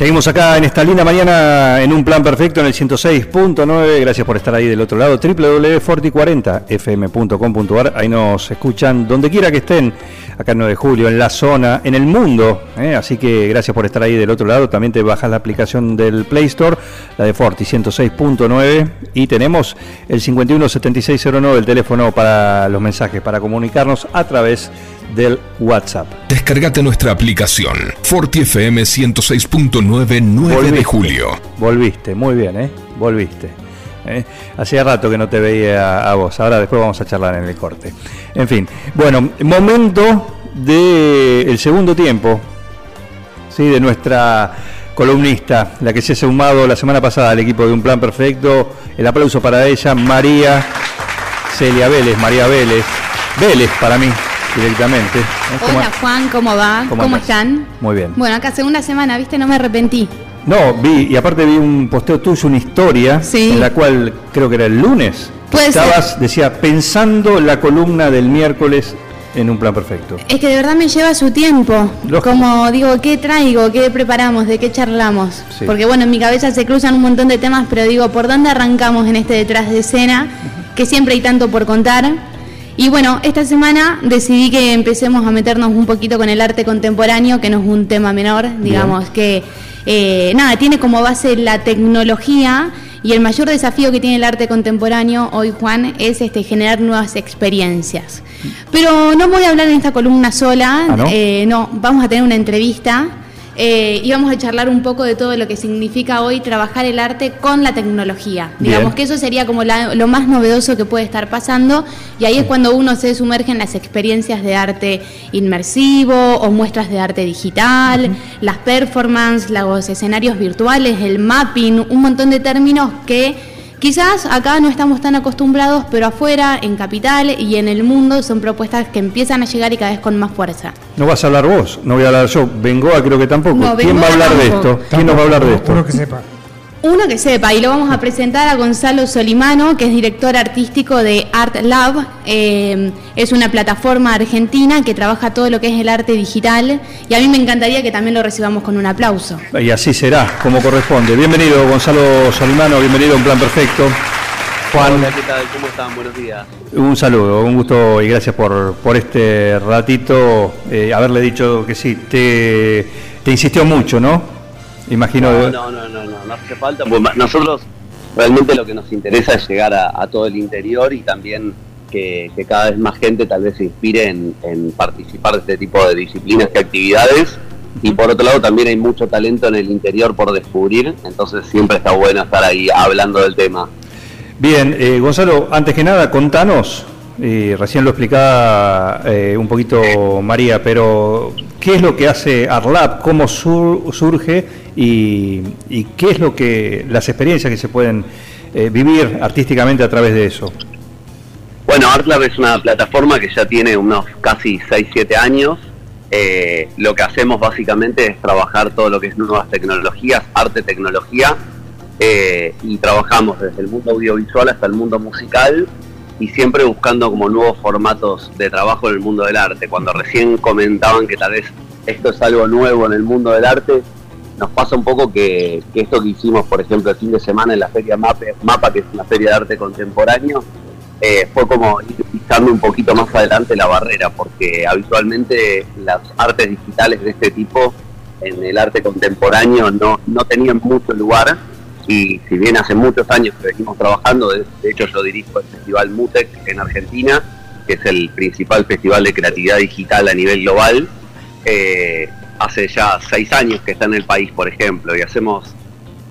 Seguimos acá en esta linda mañana en un plan perfecto en el 106.9. Gracias por estar ahí del otro lado. www.forti40fm.com.ar. Ahí nos escuchan donde quiera que estén, acá en 9 de julio, en la zona, en el mundo. ¿eh? Así que gracias por estar ahí del otro lado. También te bajas la aplicación del Play Store, la de Forti 106.9. Y tenemos el 517609, el teléfono para los mensajes, para comunicarnos a través del WhatsApp. Descargate nuestra aplicación Forti FM 106.9 9 de julio. Volviste, muy bien, ¿eh? Volviste. ¿eh? Hacía rato que no te veía a vos, ahora después vamos a charlar en el corte. En fin, bueno, momento del segundo tiempo, ¿sí? De nuestra columnista, la que se ha sumado la semana pasada al equipo de Un Plan Perfecto. El aplauso para ella, María Celia Vélez, María Vélez. Vélez para mí, directamente. ¿eh? ¿Cómo- Hola Juan, ¿cómo va? ¿Cómo están? Muy bien. Bueno, acá segunda semana, ¿viste? No me arrepentí. No, vi, y aparte vi un posteo tuyo, una historia, Sí. en la cual creo que era el lunes. Puede Estabas, decía, pensando la columna del miércoles en un plan perfecto. Es que de verdad me lleva su tiempo. Lógico. Como digo, ¿qué traigo? ¿Qué preparamos? ¿De qué charlamos? Sí. Porque bueno, en mi cabeza se cruzan un montón de temas, pero digo, ¿por dónde arrancamos en este detrás de escena? Que siempre hay tanto por contar. Y bueno, esta semana decidí que empecemos a meternos un poquito con el arte contemporáneo, que no es un tema menor, digamos, que eh, nada, tiene como base la tecnología y el mayor desafío que tiene el arte contemporáneo hoy, Juan, es este, generar nuevas experiencias. Pero no voy a hablar en esta columna sola, ¿Ah, no? eh, no, vamos a tener una entrevista eh, y vamos a charlar un poco de todo lo que significa hoy trabajar el arte con la tecnología. Bien. Digamos que eso sería como la- lo más novedoso que puede estar pasando y ahí es cuando uno se sumerge en las experiencias de arte inmersivo o muestras de arte digital, las performances, los escenarios virtuales, el mapping, un montón de términos que quizás acá no estamos tan acostumbrados, pero afuera, en Capital y en el mundo son propuestas que empiezan a llegar y cada vez con más fuerza. No vas a hablar vos, no voy a hablar yo. Bengoa creo que tampoco. No, ¿Quién va a hablar de tampoco. esto? ¿Quién nos va a hablar de esto? Uno que sepa. Uno que sepa, y lo vamos a presentar a Gonzalo Solimano, que es director artístico de Art Lab. Eh, es una plataforma argentina que trabaja todo lo que es el arte digital. Y a mí me encantaría que también lo recibamos con un aplauso. Y así será, como corresponde. Bienvenido, Gonzalo Solimano, bienvenido a Un Plan Perfecto. Juan, Hola, ¿qué tal? ¿Cómo están? Buenos días. un saludo, un gusto y gracias por, por este ratito. eh, haberle dicho que sí, te, te insistió mucho, ¿no? Imagino. No, no, no, no, no, no hace falta. nosotros realmente lo que nos interesa es llegar a, a todo el interior y también que, que cada vez más gente tal vez se inspire en, en participar de este tipo de disciplinas y actividades. Y por otro lado también hay mucho talento en el interior por descubrir, entonces siempre está bueno estar ahí hablando del tema. Bien, eh, Gonzalo, antes que nada, contanos, y recién lo explicaba eh, un poquito María, pero ¿qué es lo que hace Arlab? ¿Cómo sur- surge? Y, y qué es lo que las experiencias que se pueden eh, vivir artísticamente a través de eso? Bueno, ArtLab es una plataforma que ya tiene unos casi 6-7 años. Eh, lo que hacemos básicamente es trabajar todo lo que es nuevas tecnologías, arte, tecnología, eh, y trabajamos desde el mundo audiovisual hasta el mundo musical y siempre buscando como nuevos formatos de trabajo en el mundo del arte. Cuando recién comentaban que tal vez esto es algo nuevo en el mundo del arte, nos pasa un poco que, esto que hicimos, por ejemplo, el fin de semana en la feria Mapa, que es una feria de arte contemporáneo, eh, fue como ir pisando un poquito más adelante la barrera, porque habitualmente las artes digitales de este tipo en el arte contemporáneo no, tenían mucho lugar y si bien hace muchos años que venimos trabajando, de, de hecho yo dirijo el Festival MUTEC en Argentina, que es el principal festival de creatividad digital a nivel global, eh, hace ya seis años que está en el país, por ejemplo, y hacemos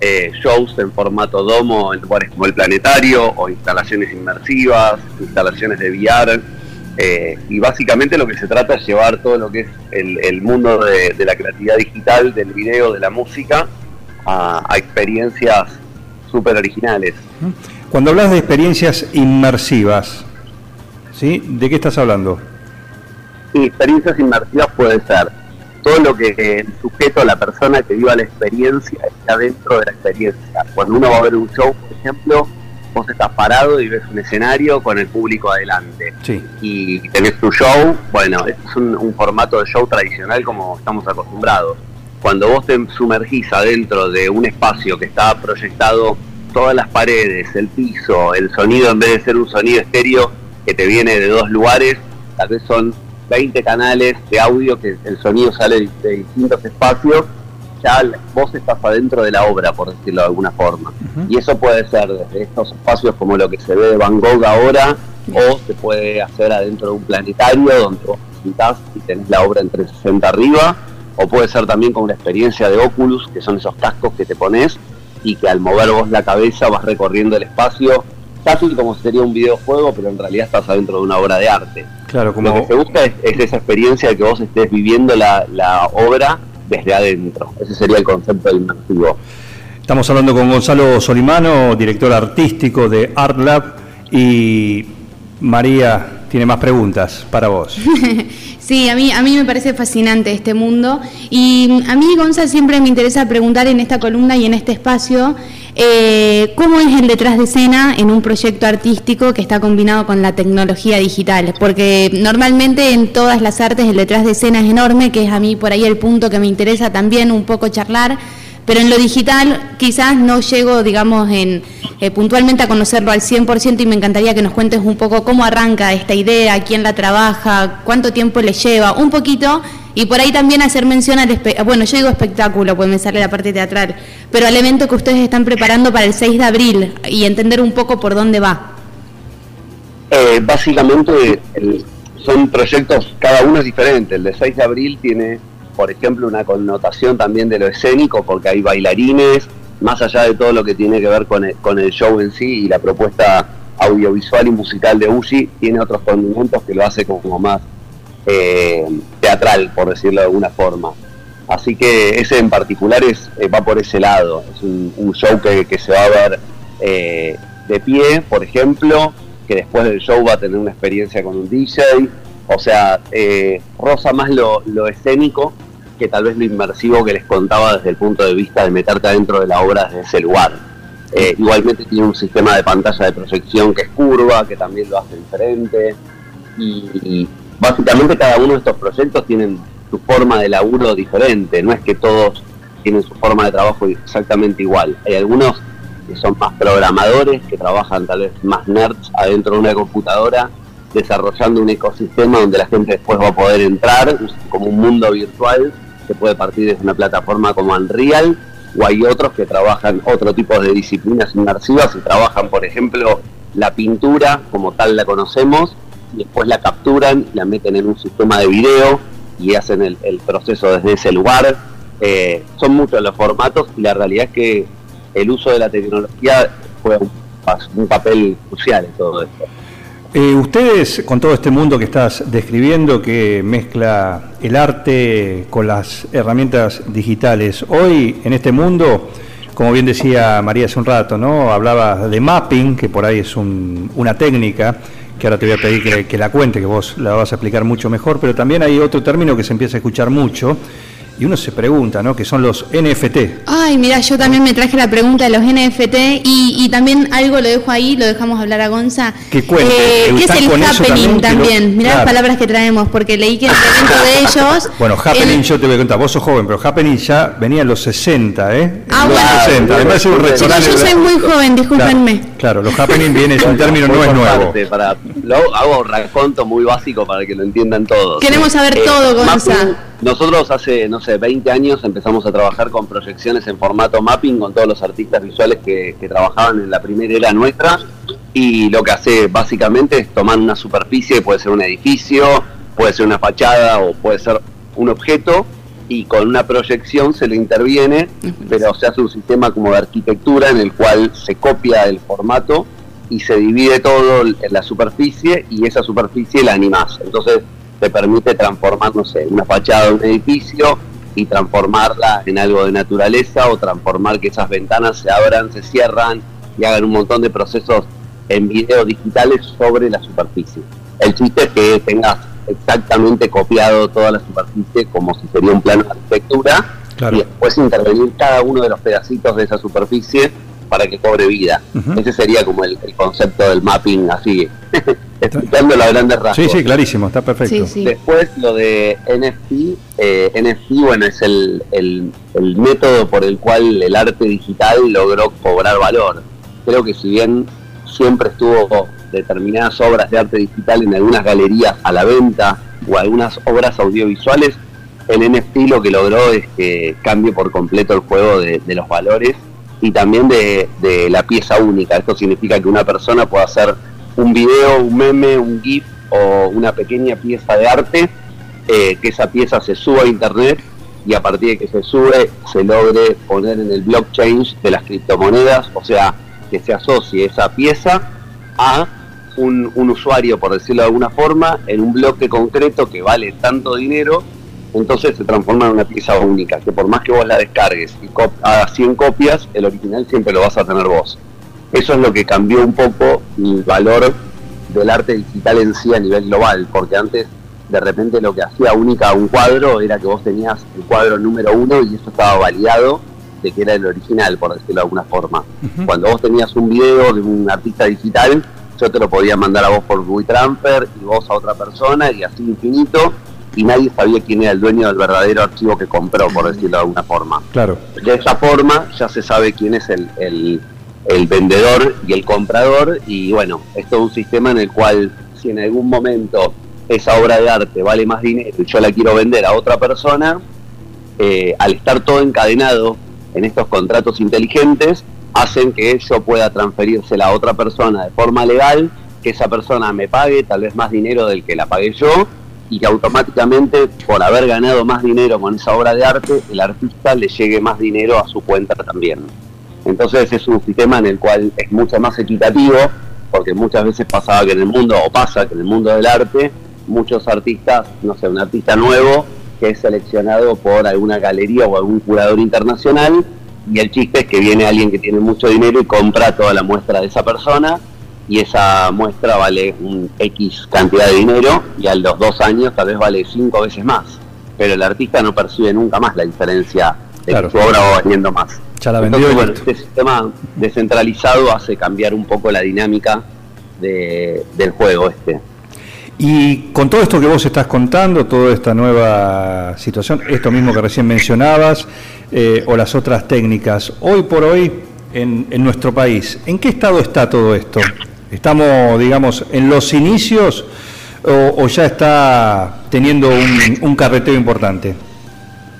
eh, shows en formato domo en lugares como el planetario o instalaciones inmersivas, instalaciones de VR. Eh, y básicamente lo que se trata es llevar todo lo que es el, el mundo de, de la creatividad digital, del video, de la música, a, a experiencias súper originales. Cuando hablas de experiencias inmersivas, ¿sí? ¿De qué estás hablando? Experiencias inmersivas puede ser todo lo que el sujeto, la persona que viva la experiencia, está dentro de la experiencia. Cuando uno va a ver un show, por ejemplo, vos estás parado y ves un escenario con el público adelante. Sí. Y tenés tu show, bueno, este es un, un formato de show tradicional como estamos acostumbrados. Cuando vos te sumergís adentro de un espacio que está proyectado todas las paredes, el piso, el sonido en vez de ser un sonido estéreo que te viene de dos lugares, tal vez son 20 canales de audio que el sonido sale de distintos espacios, ya vos estás adentro de la obra, por decirlo de alguna forma. Y eso puede ser desde estos espacios como lo que se ve de Van Gogh ahora, o se puede hacer adentro de un planetario donde vos visitás y tenés la obra en 360 arriba, o puede ser también con una experiencia de Oculus, que son esos cascos que te pones y que al mover vos la cabeza vas recorriendo el espacio, casi como si sería un videojuego, pero en realidad estás adentro de una obra de arte. Claro, como... Lo que se busca es, es esa experiencia de que vos estés viviendo la, la obra desde adentro. Ese sería el concepto de inmersivo. Estamos hablando con Gonzalo Solimano, director artístico de Art Lab, y María tiene más preguntas para vos. Sí, a mí, a mí me parece fascinante este mundo y a mí, Gonza, siempre me interesa preguntar en esta columna y en este espacio eh, cómo es el detrás de escena en un proyecto artístico que está combinado con la tecnología digital, porque normalmente en todas las artes el detrás de escena es enorme, que es a mí por ahí el punto que me interesa también un poco charlar, pero en lo digital quizás no llego, digamos, en, eh, puntualmente a conocerlo al 100% y me encantaría que nos cuentes un poco cómo arranca esta idea, quién la trabaja, cuánto tiempo le lleva, un poquito, y por ahí también hacer mención al, espe- bueno, yo digo espectáculo, pues me la parte teatral, pero al evento que ustedes están preparando para el 6 de abril y entender un poco por dónde va. Eh, básicamente el- son proyectos, cada uno es diferente. El de 6 de abril tiene, por ejemplo, una connotación también de lo escénico, porque hay bailarines, más allá de todo lo que tiene que ver con el, con el show en sí y la propuesta audiovisual y musical de Uji, tiene otros condimentos que lo hace como más eh, teatral, por decirlo de alguna forma. Así que ese en particular es, eh, va por ese lado. Es un, show que, se va a ver eh, de pie, por ejemplo, que después del show va a tener una experiencia con un DJ. O sea, eh, roza más lo, escénico que tal vez lo inmersivo que les contaba desde el punto de vista de meterte adentro de la obra desde ese lugar. Igualmente tiene un sistema de pantalla de proyección que es curva, que también lo hace diferente. Y básicamente cada uno de estos proyectos tienen su forma de laburo diferente, no es que todos tienen su forma de trabajo exactamente igual. Hay algunos que son más programadores, que trabajan tal vez más nerds adentro de una computadora, desarrollando un ecosistema donde la gente después va a poder entrar como un mundo virtual que puede partir desde una plataforma como Unreal, o hay otros que trabajan otro tipo de disciplinas inmersivas y trabajan, por ejemplo, la pintura como tal la conocemos, después la capturan, la meten en un sistema de video y hacen el, proceso desde ese lugar. Eh, son muchos los formatos y la realidad es que el uso de la tecnología juega un papel crucial en todo esto. Eh, ustedes, con todo este mundo que estás describiendo, que mezcla el arte con las herramientas digitales, hoy en este mundo, como bien decía María hace un rato, ¿no? hablaba de mapping, que por ahí es un- una técnica, que ahora te voy a pedir que, la cuente, que vos la vas a explicar mucho mejor, pero también hay otro término que se empieza a escuchar mucho, y uno se pregunta, ¿no? que son los NFT. Ay, mira, yo también me traje la pregunta de los NFT y, y también algo lo dejo ahí, lo dejamos hablar a Gonza. Que cuente, que ¿Qué es el happening también, también? lo- Mirá claro. las palabras que traemos, porque leí que el evento de ellos... Bueno, Happening, el- yo te voy a contar, vos sos joven, pero Happening ya venía en los 60, ¿eh? Ah, En los bueno. 60, además es un restaurante. yo soy muy joven, discúlpenme. Claro, claro, los Happening viene, es un término, no es nuevo. para, lo hago raconto muy básico para que lo entiendan todos. Queremos saber todo, Gonza. nosotros hace, no sé, 20 años empezamos a trabajar con proyecciones en formato mapping con todos los artistas visuales que, que trabajaban en la primera era nuestra y lo que hace básicamente es tomar una superficie, puede ser un edificio, puede ser una fachada o puede ser un objeto y con una proyección se le interviene, pero se hace un sistema como de arquitectura en el cual se copia el formato y se divide todo en la superficie y esa superficie la animás. Entonces te permite transformar, no sé, una fachada de un edificio y transformarla en algo de naturaleza o transformar que esas ventanas se abran, se cierran y hagan un montón de procesos en video digitales sobre la superficie. El chiste es que tengas exactamente copiado toda la superficie como si sería un plano de arquitectura y después intervenir cada uno de los pedacitos de esa superficie para que cobre vida. Ese sería como el, concepto del mapping así, explicando la grandes rasgos. Sí, sí, clarísimo, está perfecto. Después lo de NFT, eh, NFT, bueno, es el, el, el método por el cual el arte digital logró cobrar valor. Creo que si bien siempre estuvo determinadas obras de arte digital en algunas galerías a la venta o algunas obras audiovisuales, el NFT lo que logró es que cambie por completo el juego de, de los valores y también de, la pieza única. Esto significa que una persona puede hacer un video, un meme, un GIF o una pequeña pieza de arte, eh, que esa pieza se suba a internet y a partir de que se sube se logre poner en el blockchain de las criptomonedas, o sea, que se asocie esa pieza a un usuario, por decirlo de alguna forma, en un bloque concreto que vale tanto dinero entonces se transforma en una pieza única, que por más que vos la descargues y hagas 100 copias, el original siempre lo vas a tener vos. Eso es lo que cambió un poco el valor del arte digital en sí a nivel global, porque antes de repente lo que hacía única un cuadro era que vos tenías el cuadro número uno y eso estaba validado de que era el original, por decirlo de alguna forma. Cuando vos tenías un video de un artista digital, yo te lo podía mandar a vos por WeTransfer y vos a otra persona y así infinito y nadie sabía quién era el dueño del verdadero archivo que compró, por decirlo de alguna forma. Claro. De esa forma ya se sabe quién es el, el, el vendedor y el comprador y bueno, esto es un sistema en el cual si en algún momento esa obra de arte vale más dinero y yo la quiero vender a otra persona, eh, al estar todo encadenado en estos contratos inteligentes, hacen que yo pueda transferírsela a otra persona de forma legal, que esa persona me pague tal vez más dinero del que la pagué yo, y que automáticamente por haber ganado más dinero con esa obra de arte, el artista le llegue más dinero a su cuenta también. Entonces es un sistema en el cual es mucho más equitativo, porque muchas veces pasaba que en el mundo, o pasa que en el mundo del arte, muchos artistas, no sé, un artista nuevo que es seleccionado por alguna galería o algún curador internacional, y el chiste es que viene alguien que tiene mucho dinero y compra toda la muestra de esa persona, y esa muestra vale un X cantidad de dinero y a los dos años tal vez vale cinco veces más. Pero el artista no percibe nunca más la diferencia de que su obra va valiendo más. Ya la vendió Entonces, este sistema descentralizado hace cambiar un poco la dinámica de, del juego este. Y con todo esto que vos estás contando, toda esta nueva situación, esto mismo que recién mencionabas, eh, o las otras técnicas, hoy por hoy en, en nuestro país, ¿en qué estado está todo esto? ¿Estamos, digamos, en los inicios o, ya está teniendo un, carreteo importante?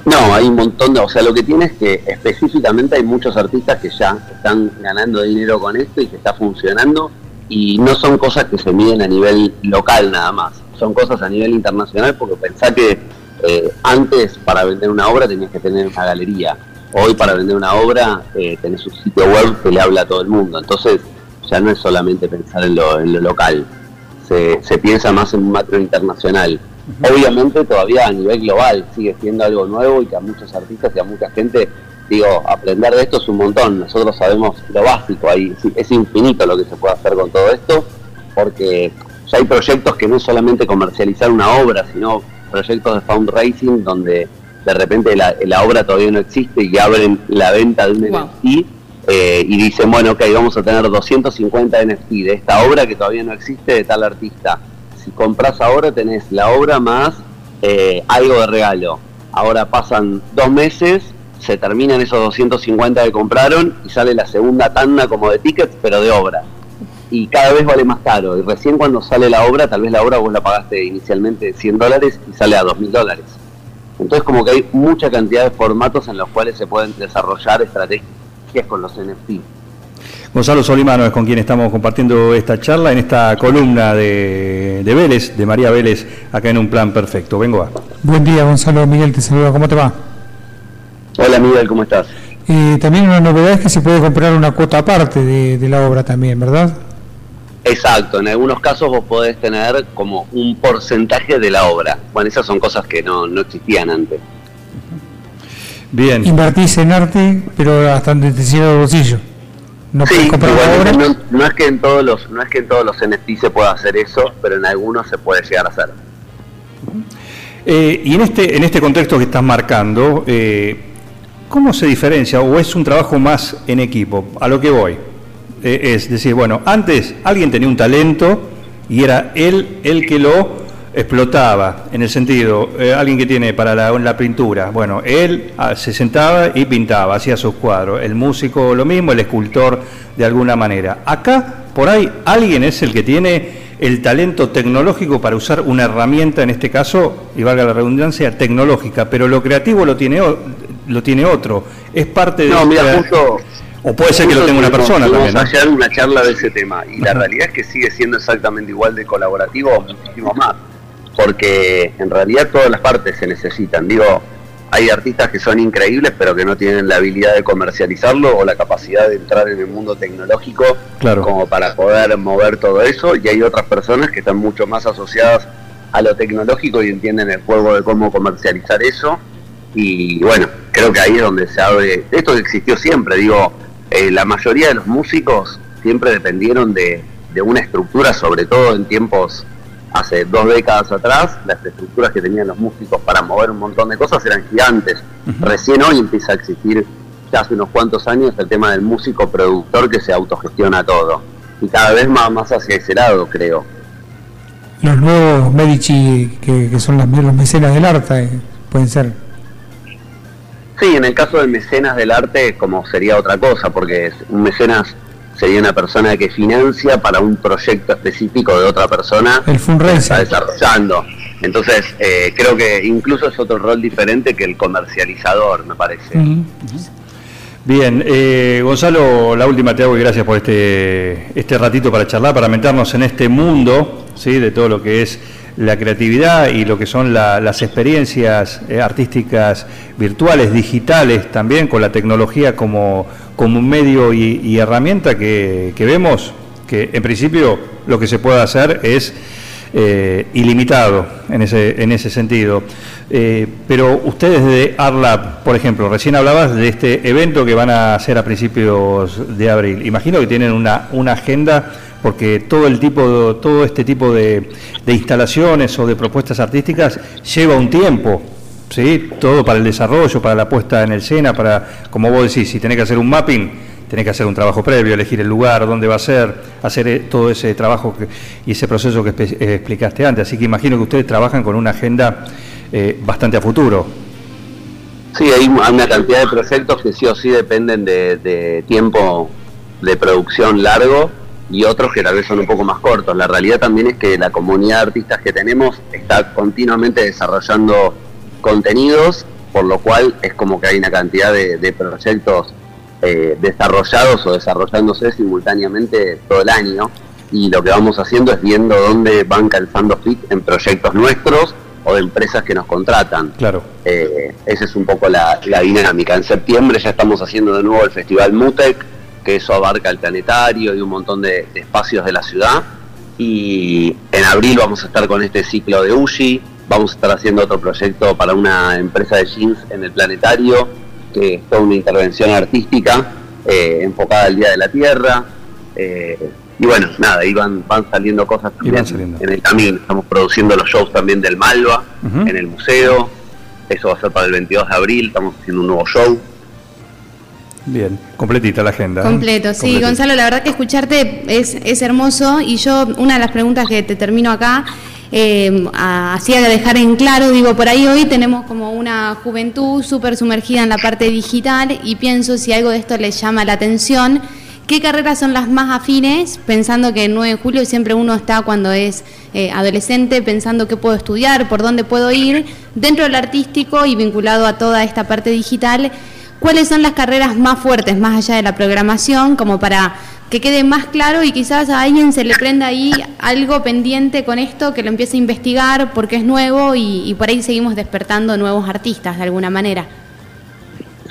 No, hay un montón de... O sea, lo que tiene es que específicamente hay muchos artistas que ya están ganando dinero con esto y que está funcionando y no son cosas que se miden a nivel local nada más, son cosas a nivel internacional porque pensá que eh, antes para vender una obra tenías que tener una galería, hoy para vender una obra eh, tenés un sitio web que le habla a todo el mundo, entonces ya no es solamente pensar en lo, en lo local, se, se piensa más en un macro internacional. Obviamente todavía a nivel global sigue siendo algo nuevo y que a muchos artistas y a mucha gente, digo, aprender de esto es un montón. Nosotros sabemos lo básico, ahí es infinito lo que se puede hacer con todo esto, porque ya hay proyectos que no es solamente comercializar una obra, sino proyectos de fundraising donde de repente la, la obra todavía no existe y abren la venta de un NFT eh, y dicen, bueno, ok, vamos a tener 250 NFT de esta obra que todavía no existe de tal artista. Si compras ahora tenés la obra más eh, algo de regalo. Ahora pasan dos meses, se terminan esos 250 que compraron y sale la segunda tanda como de tickets, pero de obra. Y cada vez vale más caro. Y recién cuando sale la obra, tal vez la obra vos la pagaste inicialmente 100 dólares y sale a 2.000 dólares. Entonces como que hay mucha cantidad de formatos en los cuales se pueden desarrollar estrategias es con los NFT. Gonzalo Solimano es con quien estamos compartiendo esta charla en esta columna de, de Vélez, de María Vélez, acá en un plan perfecto. Vengo a. Buen día, Gonzalo. Miguel te saluda. ¿Cómo te va? Hola, Miguel, ¿cómo estás? Eh, también una novedad es que se puede comprar una cuota aparte de, la obra también, ¿verdad? Exacto, en algunos casos vos podés tener como un porcentaje de la obra. Bueno, esas son cosas que no, no existían antes. Bien. Invertís en arte, pero hasta donde te cierra el bolsillo. No sí, comprar no es que en todos los no es que en todos los NFT se pueda hacer eso, pero en algunos se puede llegar a hacer. Eh, y en este, en este contexto que estás marcando, eh, ¿cómo se diferencia o es un trabajo más en equipo? A lo que voy. Eh, es decir, bueno, antes alguien tenía un talento y era él el que lo explotaba, en el sentido, eh, alguien que tiene para la, la pintura, bueno, él ah, se sentaba y pintaba, hacía sus cuadros, el músico lo mismo, el escultor de alguna manera. Acá, por ahí, alguien es el que tiene el talento tecnológico para usar una herramienta, en este caso, y valga la redundancia, tecnológica, pero lo creativo lo tiene, lo tiene otro. Es parte de... No, mira, justo o puede ser que lo tenga una persona también. ¿no? ayer una charla de ese tema y la realidad es que sigue siendo exactamente igual de colaborativo o muchísimo más, porque en realidad todas las partes se necesitan. Digo, hay artistas que son increíbles pero que no tienen la habilidad de comercializarlo o la capacidad de entrar en el mundo tecnológico Claro. como para poder mover todo eso y hay otras personas que están mucho más asociadas a lo tecnológico y entienden el juego de cómo comercializar eso y bueno, creo que ahí es donde se abre, esto existió siempre, digo, eh, la mayoría de los músicos siempre dependieron de, de una estructura, sobre todo en tiempos hace dos décadas atrás, las estructuras que tenían los músicos para mover un montón de cosas eran gigantes. Recién hoy empieza a existir, ya hace unos cuantos años, el tema del músico productor que se autogestiona todo. Y cada vez más, más hacia ese lado, creo. Los nuevos Medici, que, que son las, los mecenas del arte, eh, pueden ser. Sí, en el caso de mecenas del arte, como sería otra cosa, porque es- un mecenas sería una persona que financia para un proyecto específico de otra persona El que está desarrollando. Entonces, eh, creo que incluso es otro rol diferente que el comercializador, me parece. Bien, eh, Gonzalo, la última te hago y gracias por este, este ratito para charlar, para meternos en este mundo, ¿sí? de todo lo que es la creatividad y lo que son la- las experiencias eh, artísticas virtuales, digitales también, con la tecnología como, como un medio y, herramienta que, que vemos que en principio lo que se puede hacer es eh, ilimitado en ese, en ese sentido. Eh, pero ustedes de ARLAB, por ejemplo, recién hablabas de este evento que van a hacer a principios de abril. Imagino que tienen una, una agenda porque todo el tipo, todo este tipo de, de instalaciones o de propuestas artísticas lleva un tiempo. ¿Sí? Todo para el desarrollo, para la puesta en el SENA, para, como vos decís, si tenés que hacer un mapping, tenés que hacer un trabajo previo, elegir el lugar, dónde va a ser, hacer eh, todo ese trabajo que- y ese proceso que eh, explicaste antes. Así que imagino que ustedes trabajan con una agenda eh, bastante a futuro. Sí, hay una cantidad de proyectos que sí o sí dependen de, de tiempo de producción largo y otros que tal vez son un poco más cortos. La realidad también es que la comunidad de artistas que tenemos está continuamente desarrollando contenidos, por lo cual es como que hay una cantidad de, de proyectos eh, desarrollados o desarrollándose simultáneamente todo el año y lo que vamos haciendo es viendo dónde van calzando fit en proyectos nuestros o de empresas que nos contratan. Claro. Eh, esa es un poco la, la dinámica. En septiembre ya estamos haciendo de nuevo el Festival Mutec, que eso abarca el planetario y un montón de, de espacios de la ciudad. Y en abril vamos a estar con este ciclo de Uji, vamos a estar haciendo otro proyecto para una empresa de jeans en el planetario, que es toda una intervención artística eh, enfocada al Día de la Tierra. Eh, y bueno, nada, ahí van, van saliendo cosas también van saliendo. en el camino. Estamos produciendo los shows también del Malva en el museo. Eso va a ser para el 22 de abril. Estamos haciendo un nuevo show. Bien, completita la agenda. ¿eh? Completo, sí. Gonzalo, la verdad que escucharte es, es hermoso y yo, una de las preguntas que te termino acá, eh, hacía de dejar en claro, digo, por ahí hoy tenemos como una juventud súper sumergida en la parte digital y pienso si algo de esto les llama la atención, ¿qué carreras son las más afines? Pensando que el 9 de julio siempre uno está cuando es eh, adolescente pensando qué puedo estudiar, por dónde puedo ir, dentro del artístico y vinculado a toda esta parte digital. ¿Cuáles son las carreras más fuertes, más allá de la programación, como para que quede más claro y quizás a alguien se le prenda ahí algo pendiente con esto, que lo empiece a investigar porque es nuevo y, por ahí seguimos despertando nuevos artistas de alguna manera?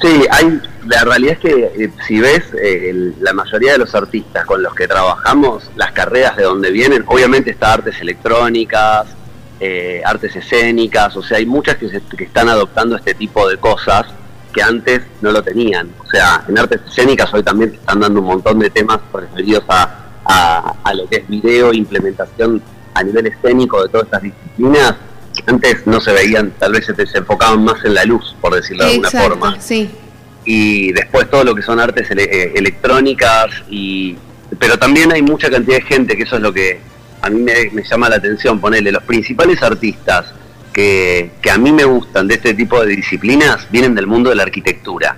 Sí, hay, la realidad es que eh, si ves eh, el- la mayoría de los artistas con los que trabajamos, las carreras de donde vienen, obviamente está artes electrónicas, eh, artes escénicas, o sea, hay muchas que, se- que están adoptando este tipo de cosas que antes no lo tenían. O sea, en artes escénicas hoy también están dando un montón de temas referidos a, a- a lo que es video, implementación a nivel escénico de todas estas disciplinas, que antes no se veían, tal vez se, se enfocaban más en la luz, por decirlo de alguna Exacto, forma sí. y después todo lo que son artes ele- eh, electrónicas y pero también hay mucha cantidad de gente que eso es lo que a mí me, me llama la atención ponerle los principales artistas que, que a mí me gustan de este tipo de disciplinas vienen del mundo de la arquitectura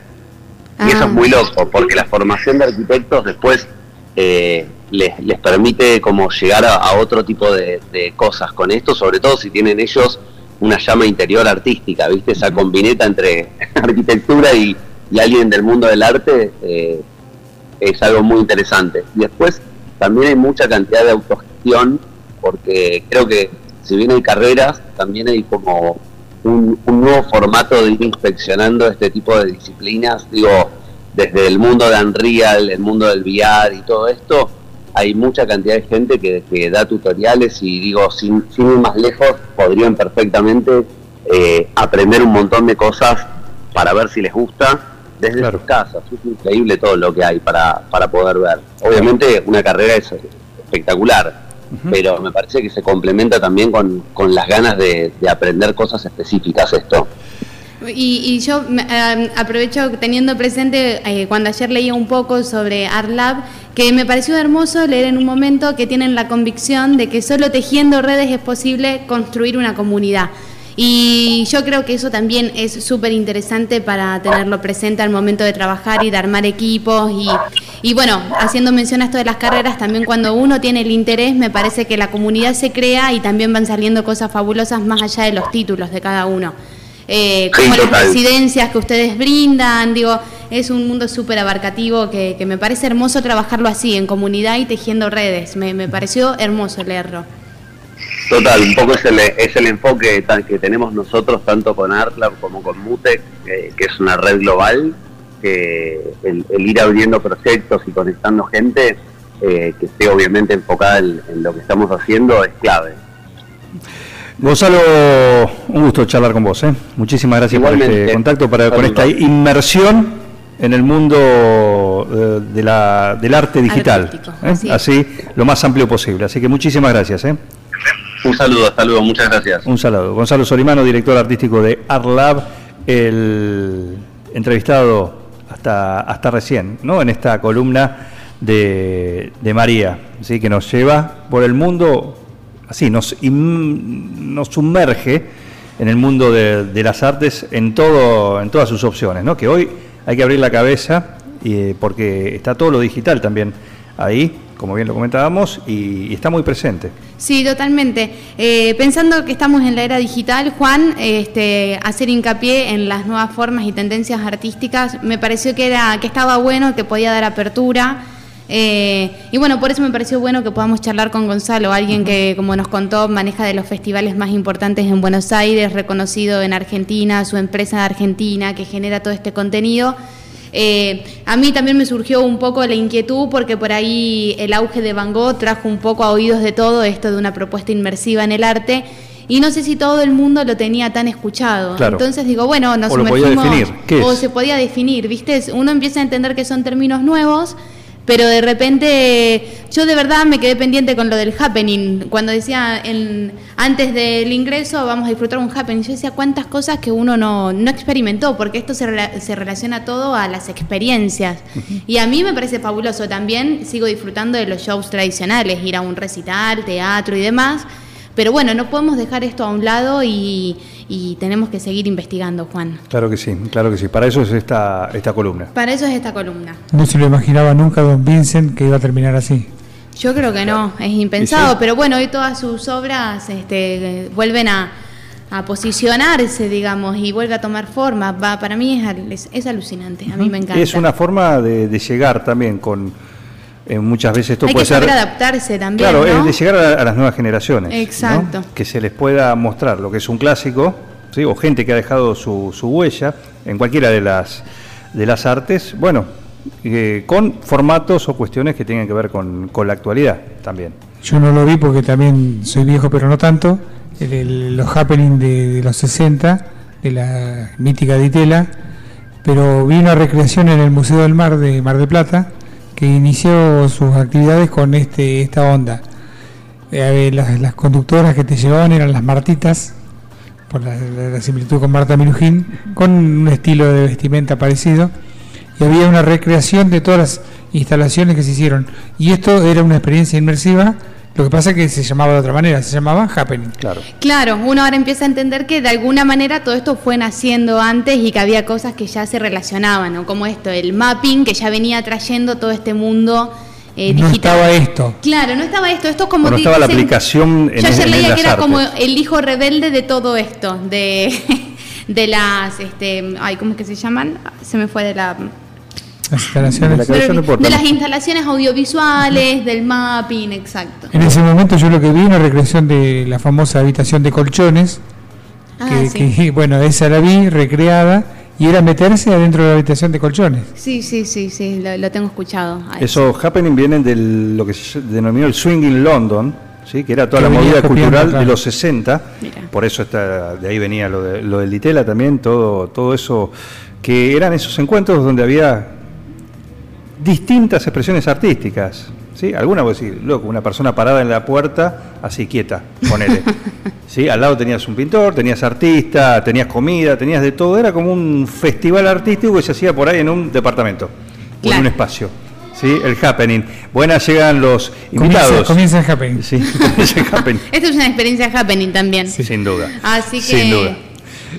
y eso Ah. es muy loco porque la formación de arquitectos después eh, les, les permite como llegar a, a otro tipo de, de cosas con esto sobre todo si tienen ellos una llama interior artística, ¿viste? Esa combineta entre arquitectura y, y alguien del mundo del arte eh, es algo muy interesante. Y después también hay mucha cantidad de autogestión, porque creo que si bien hay carreras, también hay como un, un nuevo formato de ir inspeccionando este tipo de disciplinas, digo, desde el mundo de Unreal, el mundo del VR y todo esto, hay mucha cantidad de gente que, que da tutoriales y digo, sin, sin ir más lejos, podrían perfectamente eh, aprender un montón de cosas para ver si les gusta desde Claro. sus casas. Es increíble todo lo que hay para, para poder ver. Obviamente una carrera es espectacular, pero me parece que se complementa también con, con las ganas de, de aprender cosas específicas esto. Y, y yo me- eh, aprovecho teniendo presente, eh, cuando ayer leía un poco sobre ArtLab, que me pareció hermoso leer en un momento que tienen la convicción de que solo tejiendo redes es posible construir una comunidad. Y yo creo que eso también es súper interesante para tenerlo presente al momento de trabajar y de armar equipos. Y, y bueno, haciendo mención a esto de las carreras, también cuando uno tiene el interés, me parece que la comunidad se crea y también van saliendo cosas fabulosas más allá de los títulos de cada uno. Eh, Sí, como las residencias que ustedes brindan, digo, es un mundo súper abarcativo que, que me parece hermoso trabajarlo así, en comunidad y tejiendo redes. Me, me pareció hermoso leerlo. Total, un poco es el, es el enfoque que tenemos nosotros, tanto con ArtLab como con Mutec, eh, que es una red global, que el, el ir abriendo proyectos y conectando gente eh, que esté obviamente enfocada en, en lo que estamos haciendo es clave. Gonzalo, un gusto charlar con vos. ¿eh? Muchísimas gracias por este contacto, para, con esta inmersión en el mundo eh, de la, del arte digital. ¿eh? Así, lo más amplio posible. Así que muchísimas gracias. Un saludo, hasta luego, muchas gracias. Un saludo. Gonzalo Solimano, director artístico de ArtLab, el entrevistado hasta, hasta recién, ¿no? En esta columna de, de María, ¿sí? que nos lleva por el mundo, así, nos, nos sumerge en el mundo de, de las artes en, todo, en todas sus opciones, ¿no? Que hoy hay que abrir la cabeza eh, porque está todo lo digital también ahí, como bien lo comentábamos, y está muy presente. Sí, totalmente. Eh, pensando que estamos en la era digital, Juan, este, hacer hincapié en las nuevas formas y tendencias artísticas, me pareció que era, que estaba bueno, que podía dar apertura. Eh, y bueno, por eso me pareció bueno que podamos charlar con Gonzalo, alguien que, como nos contó, maneja de los festivales más importantes en Buenos Aires, reconocido en Argentina, su empresa de Argentina, que genera todo este contenido. Eh, a mí también me surgió un poco la inquietud porque por ahí el auge de Van Gogh trajo un poco a oídos de todo esto de una propuesta inmersiva en el arte y no sé si todo el mundo lo tenía tan escuchado. Claro. Entonces digo, bueno, nos O lo podía sumergimos- definir. ¿Qué o se podía definir, ¿viste? Uno empieza a entender que son términos nuevos, pero de repente yo de verdad me quedé pendiente con lo del happening. Cuando decía en- antes del ingreso vamos a disfrutar un happening, yo decía cuántas cosas que uno no, no experimentó, porque esto se, rela- se relaciona todo a las experiencias. Y a mí me parece fabuloso. También sigo disfrutando de los shows tradicionales, ir a un recital, teatro y demás. Pero bueno, no podemos dejar esto a un lado y, y tenemos que seguir investigando, Juan. Claro que sí, claro que sí. Para eso es esta, esta columna. Para eso es esta columna. No se lo imaginaba nunca don Vincent que iba a terminar así. Yo creo que no, es impensado, sí. pero bueno, hoy todas sus obras este, vuelven a, a posicionarse, digamos, y vuelve a tomar forma. Va, para mí es, al- es, es alucinante, a mí me encanta. Es una forma de, de llegar también con eh, muchas veces esto Hay puede que saber ser adaptarse también, claro ¿no? es de llegar a, a las nuevas generaciones ¿no? Exacto. que se les pueda mostrar lo que es un clásico ¿sí? o gente que ha dejado su, su huella en cualquiera de las de las artes, bueno, eh, con formatos o cuestiones que tienen que ver con, con la actualidad también. Yo no lo vi porque también soy viejo, pero no tanto. El- el- los happening de, de los 60, de la mítica Ditela, pero vi una recreación en el Museo del Mar de Mar de Plata que inició sus actividades con este esta onda. Eh, las, las conductoras que te llevaban eran las Martitas, por la, la- similitud con Marta Minujín, con un estilo de vestimenta parecido, y había una recreación de todas las instalaciones que se hicieron. Y esto era una experiencia inmersiva, lo que pasa es que se llamaba de otra manera, se llamaba Happening. Claro. Claro, uno ahora empieza a entender que de alguna manera todo esto fue naciendo antes y que había cosas que ya se relacionaban, ¿no? Como esto, el mapping que ya venía trayendo todo este mundo eh, no estaba esto. Claro, no estaba esto, esto es como no estaba la aplicación en, Yo ayer leía que era artes. como el hijo rebelde de todo esto, de, de las, este, ay, ¿cómo es que se llaman? Se me fue de la... Las instalaciones. De la las instalaciones audiovisuales, del mapping, exacto. En ese momento yo lo que vi una recreación de la famosa habitación de colchones, Ah, que, sí. que, bueno, esa la vi recreada y era meterse adentro de la habitación de colchones. Sí, sí, sí, sí, lo, lo tengo escuchado. Esos happening vienen de lo que se denominó el swing in London, ¿sí? que era toda Que la movida cultural claro. de los 60, Mira. por eso está, de ahí venía lo, de, lo del Ditela también, todo, todo eso, que eran esos encuentros donde había distintas expresiones artísticas. ¿sí? Alguna, vos decís, loco, una persona parada en la puerta, así quieta, ponele. ¿sí? Al lado tenías un pintor, tenías artista, tenías comida, tenías de todo. Era como un festival artístico que se hacía por ahí en un departamento, o en un espacio. ¿sí? El happening. Buenas llegan los Comienza, invitados. comienza el happening. Sí, comienza el happening. Esto es una experiencia happening también. Sin duda. Así que- Sin duda.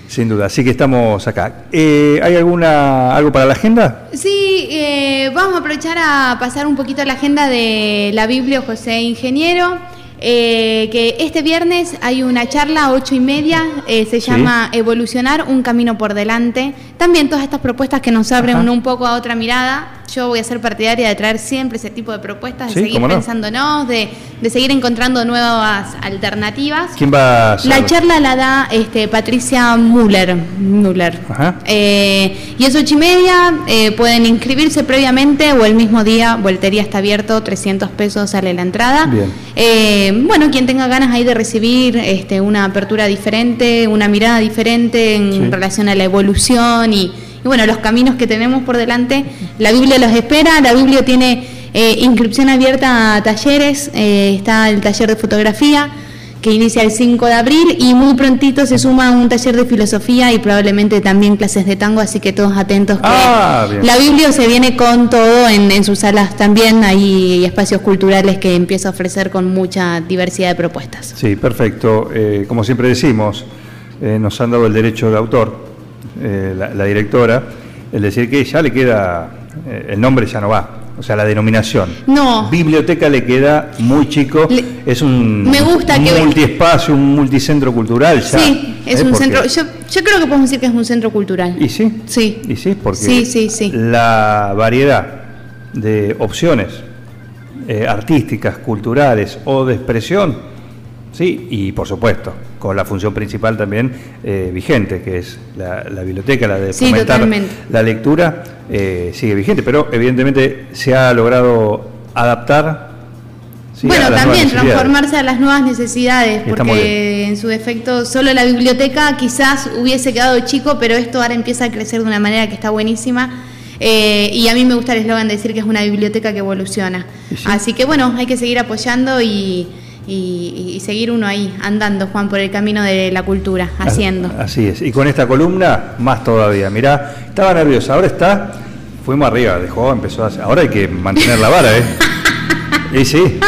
Sin duda. Así que estamos acá. Eh, ¿Hay alguna algo para la agenda? Sí, eh, vamos a aprovechar a pasar un poquito la agenda de la Biblia José Ingeniero. eh, que este viernes hay una charla a ocho y media, eh, se Sí. llama Evolucionar, un camino por delante. También todas estas propuestas que nos abren Ajá. un poco a otra mirada. Yo voy a ser partidaria de traer siempre ese tipo de propuestas, de Sí, seguir no. pensándonos, de, de seguir encontrando nuevas alternativas. ¿Quién va a ser? La charla la da este, Patricia Müller. Müller. Ajá. Eh, y es ocho y media, eh, pueden inscribirse previamente o el mismo día, Voltería está abierto, 300 pesos sale la entrada. Bien. Eh, bueno, quien tenga ganas ahí de recibir este, una apertura diferente, una mirada diferente en Sí. relación a la evolución y, y bueno, los caminos que tenemos por delante, la Biblia los espera, la Biblia tiene eh, inscripción abierta a talleres, eh, está el taller de fotografía que inicia el 5 de abril y muy prontito se suma un taller de filosofía y probablemente también clases de tango, así que todos atentos que Ah, la Biblia se viene con todo en, en sus salas también, hay espacios culturales que empieza a ofrecer con mucha diversidad de propuestas. Sí, perfecto. Eh, como siempre decimos, nos han dado el derecho de autor, eh, la, la directora, el decir que ya le queda, eh, el nombre ya no va, o sea, la denominación. No. Biblioteca le queda muy chico, Le- es un Me gusta que- multiespacio, un multicentro cultural. Ya, sí, es ¿eh? un Porque- centro, yo, yo creo que podemos decir que es un centro cultural. ¿Y sí? Sí. Y sí, porque Sí, sí, sí. la variedad de opciones eh, artísticas, culturales o de expresión, sí, y por supuesto, con la función principal también eh, vigente, que es la, la biblioteca, la de fomentar la lectura, eh, sigue vigente, pero evidentemente se ha logrado adaptar. sí, bueno, también transformarse a las nuevas necesidades, porque en su defecto solo la biblioteca quizás hubiese quedado chico, pero esto ahora empieza a crecer de una manera que está buenísima. Eh, y a mí me gusta el eslogan de decir que es una biblioteca que evoluciona. Sí. Así que bueno, hay que seguir apoyando y, y- y seguir uno ahí, andando, Juan, por el camino de la cultura, haciendo. Así es. Y con esta columna, más todavía. Mirá, estaba nerviosa, ahora está. Fuimos arriba, dejó, empezó a hacer. Ahora hay que mantener la vara, ¿eh? Y sí.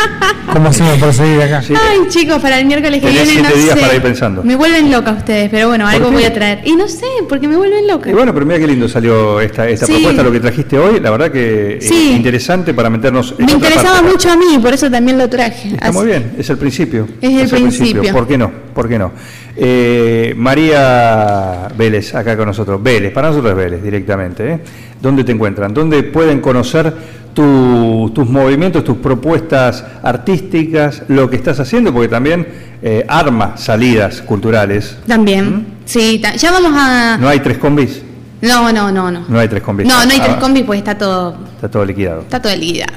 ¿Cómo hacemos para salir de acá? Sí. Ay, chicos, para el miércoles que Tenés viene no siete días sé. para ir pensando. Me vuelven loca ustedes, pero bueno, algo qué? voy a traer. Y no sé, porque me vuelven loca. Y bueno, pero mira qué lindo salió esta, esta Sí. propuesta, lo que trajiste hoy. La verdad que es Sí. interesante para meternos en Me otra interesaba parte. mucho a mí, por eso también lo traje. Está Así- muy bien, es el principio. Es el principio. ¿Por qué no? ¿Por qué no? Eh, María Vélez, acá con nosotros. Vélez, para nosotros es Vélez directamente. ¿eh? ¿Dónde te encuentran? ¿Dónde pueden conocer tu- tus movimientos, tus propuestas artísticas, lo que estás haciendo? Porque también eh, arma salidas culturales. También. Sí, ta- ya vamos a. ¿Mm? No hay tres combis. No, no, no, no. No hay tres combis. No, no hay Ah, tres combis pues está todo, Está todo liquidado. está todo liquidado.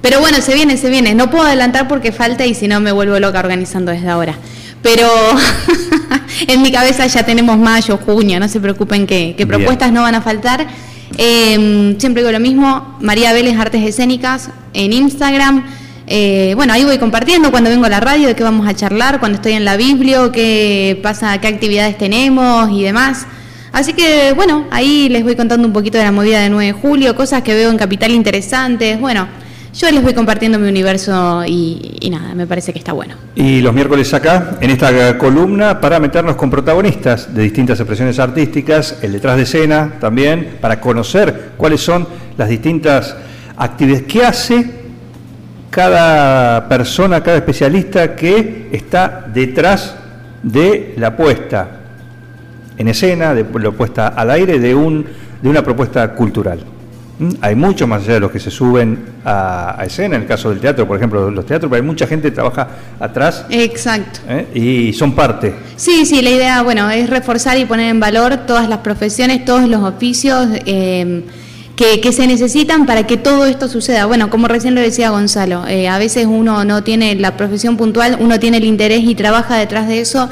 Pero bueno, se viene, se viene. No puedo adelantar porque falta y si no me vuelvo loca organizando desde ahora. Pero en mi cabeza ya tenemos mayo, junio, no se preocupen que, propuestas no van a faltar. Eh, siempre digo lo mismo, María Vélez Artes Escénicas en Instagram. Eh, bueno, ahí voy compartiendo cuando vengo a la radio de qué vamos a charlar, cuando estoy en la Biblio, qué pasa, qué actividades tenemos y demás. Así que bueno, ahí les voy contando un poquito de la movida de 9 de julio, cosas que veo en Capital interesantes. Bueno, yo les voy compartiendo mi universo y, nada, me parece que está bueno. Y los miércoles acá, en esta columna, para meternos con protagonistas de distintas expresiones artísticas, el detrás de escena también, para conocer cuáles son las distintas actividades que hace cada persona, cada especialista que está detrás de la puesta en escena, de la puesta al aire de, un, de una propuesta cultural. ¿Mm? Hay mucho más allá de los que se suben a, a escena, en el caso del teatro, por ejemplo, los teatros, pero hay mucha gente que trabaja atrás Exacto. ¿eh? y son parte. Sí, sí, la idea, bueno, es reforzar y poner en valor todas las profesiones, todos los oficios eh, que, que se necesitan para que todo esto suceda. Bueno, como recién lo decía Gonzalo, eh, a veces uno no tiene la profesión puntual, uno tiene el interés y trabaja detrás de eso.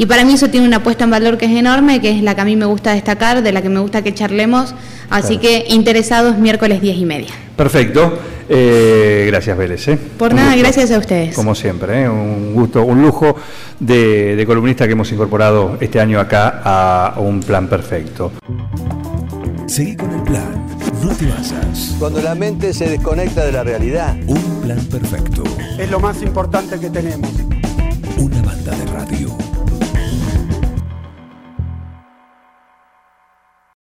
Y para mí eso tiene una puesta en valor que es enorme, que es la que a mí me gusta destacar, de la que me gusta que charlemos. Así Claro. que interesados miércoles 10 y media. Perfecto. Eh, gracias, Vélez. ¿eh? Por Un nada, gusto. gracias a ustedes. Como siempre, ¿eh? un gusto, un lujo de, de columnista que hemos incorporado este año acá a un plan perfecto. Seguí con el plan. No te basas. Cuando la mente se desconecta de la realidad. Un plan perfecto. Es lo más importante que tenemos. Una banda de radio.